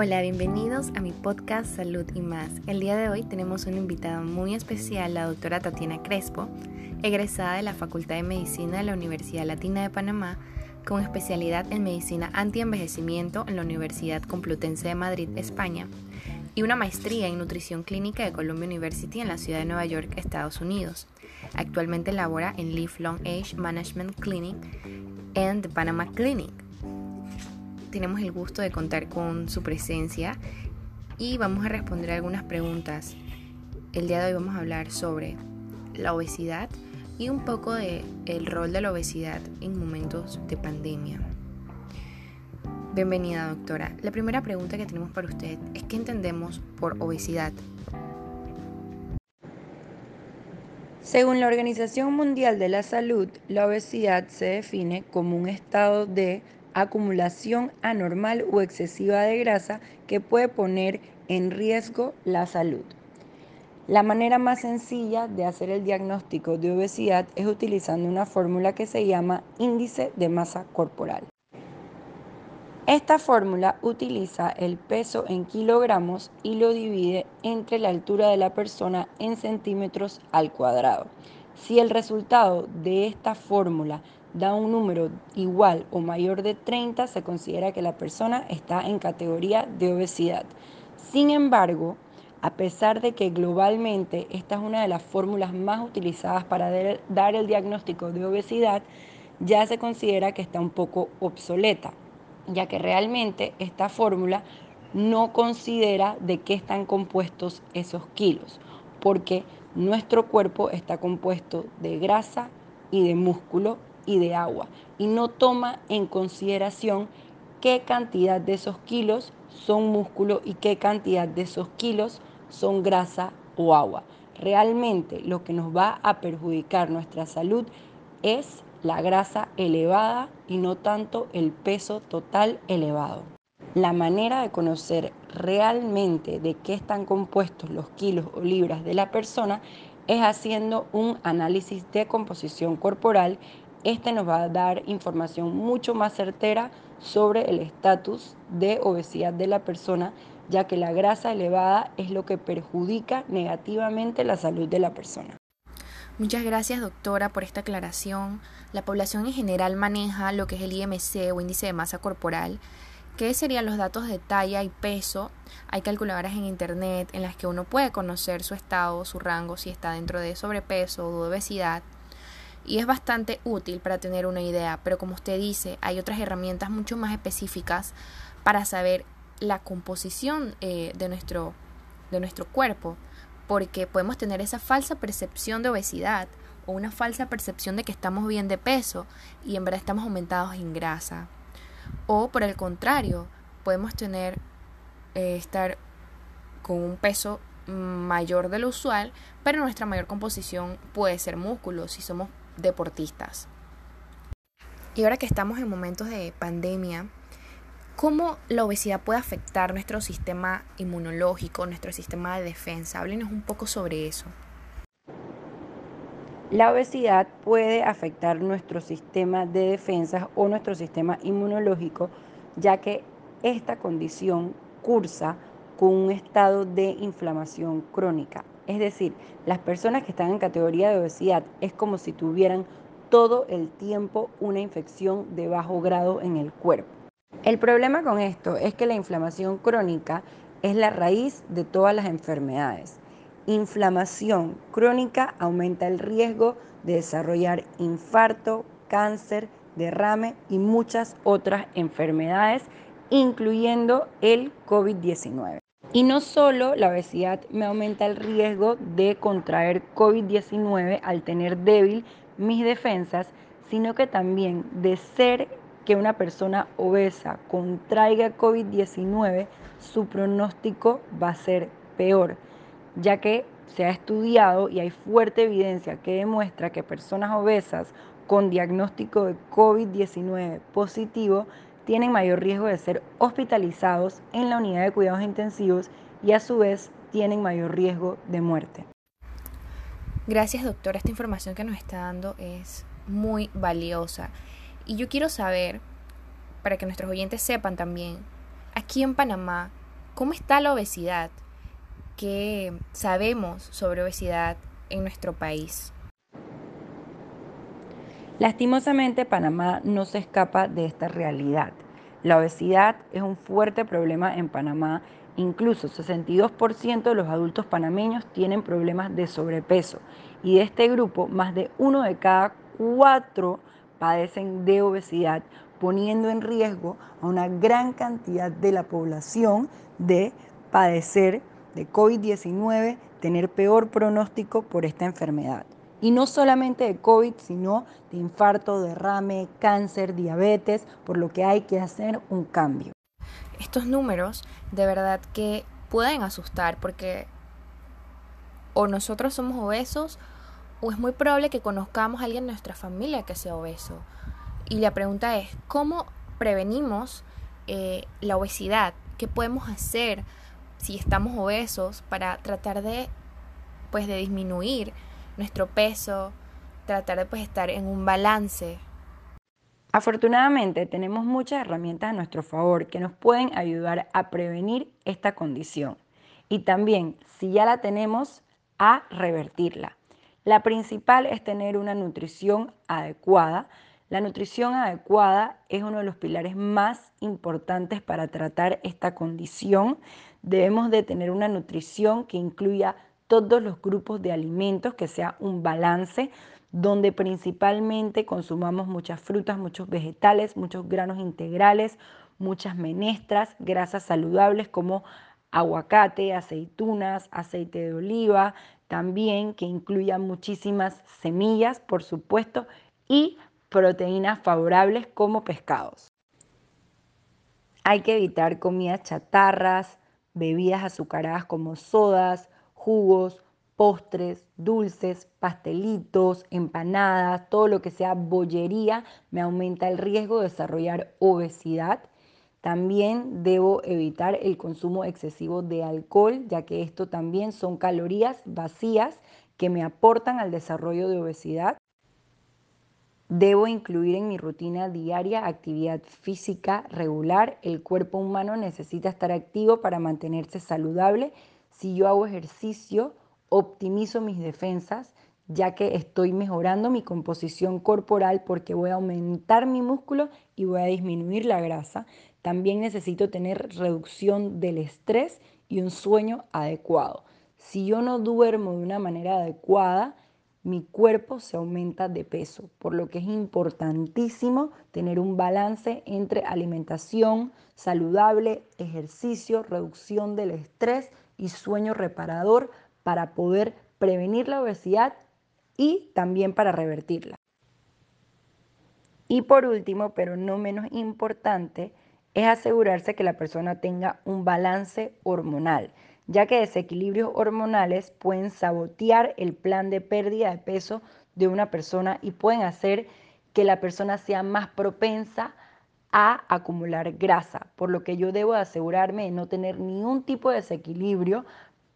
Hola, bienvenidos a mi podcast Salud y más. El día de hoy tenemos una invitada muy especial, la doctora Tatiana Crespo, egresada de la Facultad de Medicina de la Universidad Latina de Panamá, con especialidad en medicina anti-envejecimiento en la Universidad Complutense de Madrid, España, y una maestría en nutrición clínica de Columbia University en la ciudad de Nueva York, Estados Unidos. Actualmente labora en Lifelong Age Management Clinic and the Panama Clinic. Tenemos el gusto de contar con su presencia y vamos a responder algunas preguntas. El día de hoy vamos a hablar sobre la obesidad y un poco de el rol de la obesidad en momentos de pandemia. Bienvenida, doctora. La primera pregunta que tenemos para usted es qué entendemos por obesidad. Según la Organización Mundial de la Salud, la obesidad se define como un estado de acumulación anormal o excesiva de grasa que puede poner en riesgo la salud. La manera más sencilla de hacer el diagnóstico de obesidad es utilizando una fórmula que se llama índice de masa corporal. Esta fórmula utiliza el peso en kilogramos y lo divide entre la altura de la persona en centímetros al cuadrado. Si el resultado de esta fórmula da un número igual o mayor de 30, se considera que la persona está en categoría de obesidad. Sin embargo, a pesar de que globalmente esta es una de las fórmulas más utilizadas para dar el diagnóstico de obesidad, ya se considera que está un poco obsoleta ya que realmente esta fórmula no considera de qué están compuestos esos kilos, porque nuestro cuerpo está compuesto de grasa y de músculo y de agua, y no toma en consideración qué cantidad de esos kilos son músculo y qué cantidad de esos kilos son grasa o agua. Realmente lo que nos va a perjudicar nuestra salud es la grasa elevada y no tanto el peso total elevado. La manera de conocer realmente de qué están compuestos los kilos o libras de la persona es haciendo un análisis de composición corporal. Este nos va a dar información mucho más certera sobre el estatus de obesidad de la persona, ya que la grasa elevada es lo que perjudica negativamente la salud de la persona. Muchas gracias doctora por esta aclaración. La población en general maneja lo que es el IMC o índice de masa corporal, que serían los datos de talla y peso. Hay calculadoras en internet en las que uno puede conocer su estado, su rango, si está dentro de sobrepeso o de obesidad. Y es bastante útil para tener una idea, pero como usted dice, hay otras herramientas mucho más específicas para saber la composición eh, de, nuestro, de nuestro cuerpo porque podemos tener esa falsa percepción de obesidad o una falsa percepción de que estamos bien de peso y en verdad estamos aumentados en grasa. O por el contrario, podemos tener eh, estar con un peso mayor de lo usual, pero nuestra mayor composición puede ser músculo si somos deportistas. Y ahora que estamos en momentos de pandemia, ¿Cómo la obesidad puede afectar nuestro sistema inmunológico, nuestro sistema de defensa? Háblenos un poco sobre eso. La obesidad puede afectar nuestro sistema de defensa o nuestro sistema inmunológico, ya que esta condición cursa con un estado de inflamación crónica. Es decir, las personas que están en categoría de obesidad es como si tuvieran todo el tiempo una infección de bajo grado en el cuerpo. El problema con esto es que la inflamación crónica es la raíz de todas las enfermedades. Inflamación crónica aumenta el riesgo de desarrollar infarto, cáncer, derrame y muchas otras enfermedades, incluyendo el COVID-19. Y no solo la obesidad me aumenta el riesgo de contraer COVID-19 al tener débil mis defensas, sino que también de ser que una persona obesa contraiga COVID-19, su pronóstico va a ser peor, ya que se ha estudiado y hay fuerte evidencia que demuestra que personas obesas con diagnóstico de COVID-19 positivo tienen mayor riesgo de ser hospitalizados en la unidad de cuidados intensivos y a su vez tienen mayor riesgo de muerte. Gracias doctora, esta información que nos está dando es muy valiosa y yo quiero saber, para que nuestros oyentes sepan también, aquí en Panamá, ¿Cómo está la obesidad? ¿Qué sabemos sobre obesidad en nuestro país? Lastimosamente, Panamá no se escapa de esta realidad. La obesidad es un fuerte problema en Panamá. Incluso 62% de los adultos panameños tienen problemas de sobrepeso y de este grupo más de uno de cada cuatro padecen de obesidad, poniendo en riesgo a una gran cantidad de la población de padecer de COVID-19, tener peor pronóstico por esta enfermedad. Y no solamente de COVID, sino de infarto, derrame, cáncer, diabetes, por lo que hay que hacer un cambio. Estos números de verdad que pueden asustar porque o nosotros somos obesos o es muy probable que conozcamos a alguien en nuestra familia que sea obeso. Y la pregunta es, ¿cómo prevenimos eh, la obesidad? ¿Qué podemos hacer si estamos obesos para tratar de, pues, de disminuir nuestro peso, tratar de pues, estar en un balance? Afortunadamente tenemos muchas herramientas a nuestro favor que nos pueden ayudar a prevenir esta condición y también, si ya la tenemos, a revertirla. La principal es tener una nutrición adecuada. La nutrición adecuada es uno de los pilares más importantes para tratar esta condición. Debemos de tener una nutrición que incluya todos los grupos de alimentos, que sea un balance, donde principalmente consumamos muchas frutas, muchos vegetales, muchos granos integrales, muchas menestras, grasas saludables como aguacate, aceitunas, aceite de oliva, también que incluya muchísimas semillas, por supuesto, y proteínas favorables como pescados. Hay que evitar comidas chatarras, bebidas azucaradas como sodas, jugos, postres, dulces, pastelitos, empanadas, todo lo que sea bollería me aumenta el riesgo de desarrollar obesidad también debo evitar el consumo excesivo de alcohol, ya que esto también son calorías vacías que me aportan al desarrollo de obesidad. Debo incluir en mi rutina diaria actividad física regular. El cuerpo humano necesita estar activo para mantenerse saludable. Si yo hago ejercicio, optimizo mis defensas, ya que estoy mejorando mi composición corporal porque voy a aumentar mi músculo y voy a disminuir la grasa. También necesito tener reducción del estrés y un sueño adecuado. Si yo no duermo de una manera adecuada, mi cuerpo se aumenta de peso, por lo que es importantísimo tener un balance entre alimentación saludable, ejercicio, reducción del estrés y sueño reparador para poder prevenir la obesidad y también para revertirla. Y por último, pero no menos importante, es asegurarse que la persona tenga un balance hormonal, ya que desequilibrios hormonales pueden sabotear el plan de pérdida de peso de una persona y pueden hacer que la persona sea más propensa a acumular grasa, por lo que yo debo asegurarme de no tener ningún tipo de desequilibrio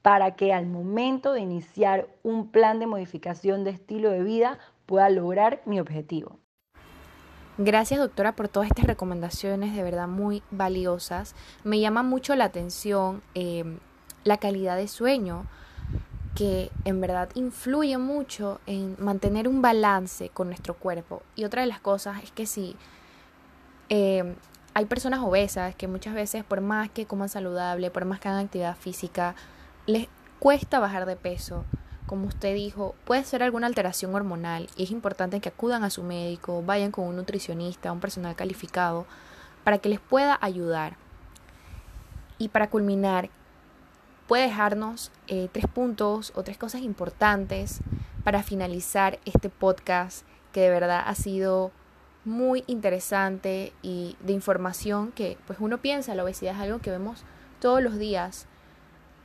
para que al momento de iniciar un plan de modificación de estilo de vida pueda lograr mi objetivo. Gracias doctora por todas estas recomendaciones de verdad muy valiosas. Me llama mucho la atención em, la calidad de sueño que en verdad influye mucho en mantener un balance con nuestro cuerpo. Y otra de las cosas es que si em, hay personas obesas que muchas veces por más que coman saludable, por más que hagan actividad física, les cuesta bajar de peso como usted dijo, puede ser alguna alteración hormonal y es importante que acudan a su médico, vayan con un nutricionista, un personal calificado, para que les pueda ayudar. Y para culminar, puede dejarnos eh, tres puntos o tres cosas importantes para finalizar este podcast que de verdad ha sido muy interesante y de información que pues uno piensa la obesidad es algo que vemos todos los días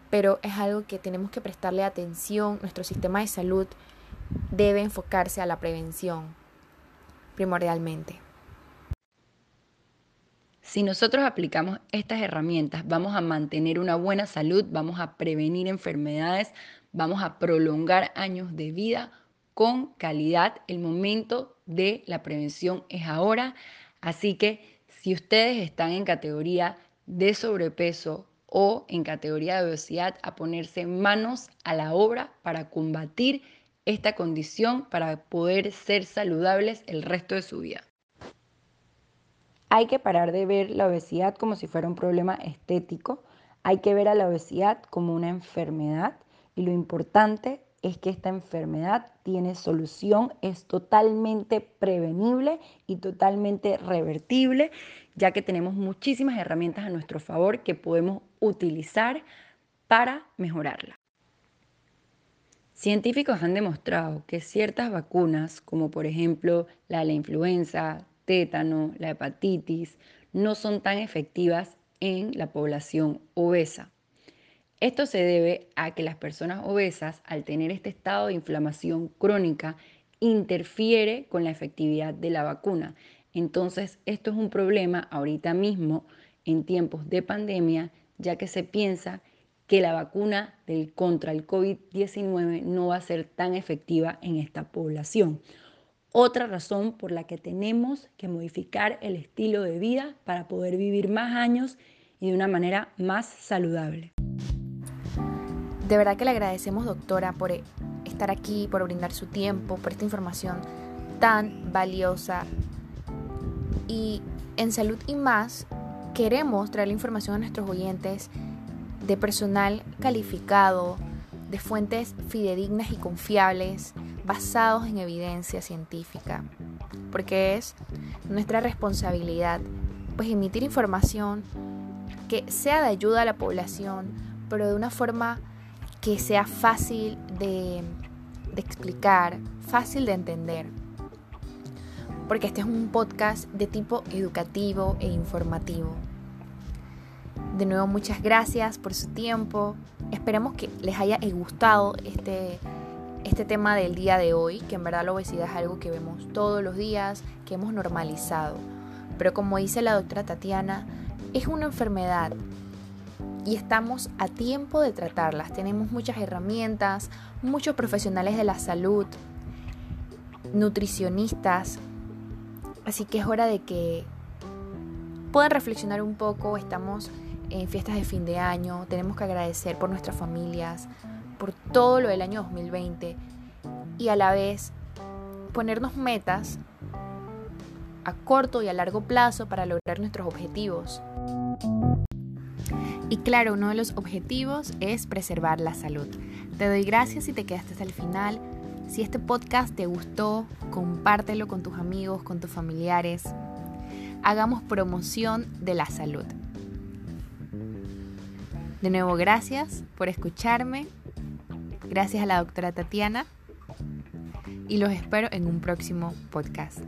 pero es algo que tenemos que prestarle atención. Nuestro sistema de salud debe enfocarse a la prevención primordialmente. Si nosotros aplicamos estas herramientas, vamos a mantener una buena salud, vamos a prevenir enfermedades, vamos a prolongar años de vida con calidad. El momento de la prevención es ahora. Así que si ustedes están en categoría de sobrepeso, o en categoría de obesidad a ponerse manos a la obra para combatir esta condición para poder ser saludables el resto de su vida. Hay que parar de ver la obesidad como si fuera un problema estético, hay que ver a la obesidad como una enfermedad y lo importante es que esta enfermedad tiene solución, es totalmente prevenible y totalmente revertible, ya que tenemos muchísimas herramientas a nuestro favor que podemos utilizar para mejorarla. Científicos han demostrado que ciertas vacunas, como por ejemplo la de la influenza, tétano, la hepatitis, no son tan efectivas en la población obesa. Esto se debe a que las personas obesas, al tener este estado de inflamación crónica, interfiere con la efectividad de la vacuna. Entonces, esto es un problema ahorita mismo en tiempos de pandemia, ya que se piensa que la vacuna del contra el COVID-19 no va a ser tan efectiva en esta población. Otra razón por la que tenemos que modificar el estilo de vida para poder vivir más años y de una manera más saludable. De verdad que le agradecemos, doctora, por estar aquí, por brindar su tiempo, por esta información tan valiosa. Y en Salud y más, queremos traer la información a nuestros oyentes de personal calificado, de fuentes fidedignas y confiables, basados en evidencia científica, porque es nuestra responsabilidad pues emitir información que sea de ayuda a la población, pero de una forma que sea fácil de, explicar, fácil de entender. Porque este es un podcast de tipo educativo e informativo. De nuevo, muchas gracias por su tiempo. Esperemos que les haya gustado este, este tema del día de hoy, que en verdad la obesidad es algo que vemos todos los días, que hemos normalizado. Pero como dice la doctora Tatiana, es una enfermedad y estamos a tiempo de tratarlas. Tenemos muchas herramientas, muchos profesionales de la salud, nutricionistas, así que es hora de que puedan reflexionar un poco. Estamos en fiestas de fin de año, tenemos que agradecer por nuestras familias, por todo lo del año 2020 y a la vez ponernos metas a corto y a largo plazo para lograr nuestros objetivos. Y claro, uno de los objetivos es preservar la salud. Te doy gracias si te quedaste hasta el final. Si este podcast te gustó, compártelo con tus amigos, con tus familiares. Hagamos promoción de la salud. De nuevo, gracias por escucharme. Gracias a la doctora Tatiana. Y los espero en un próximo podcast.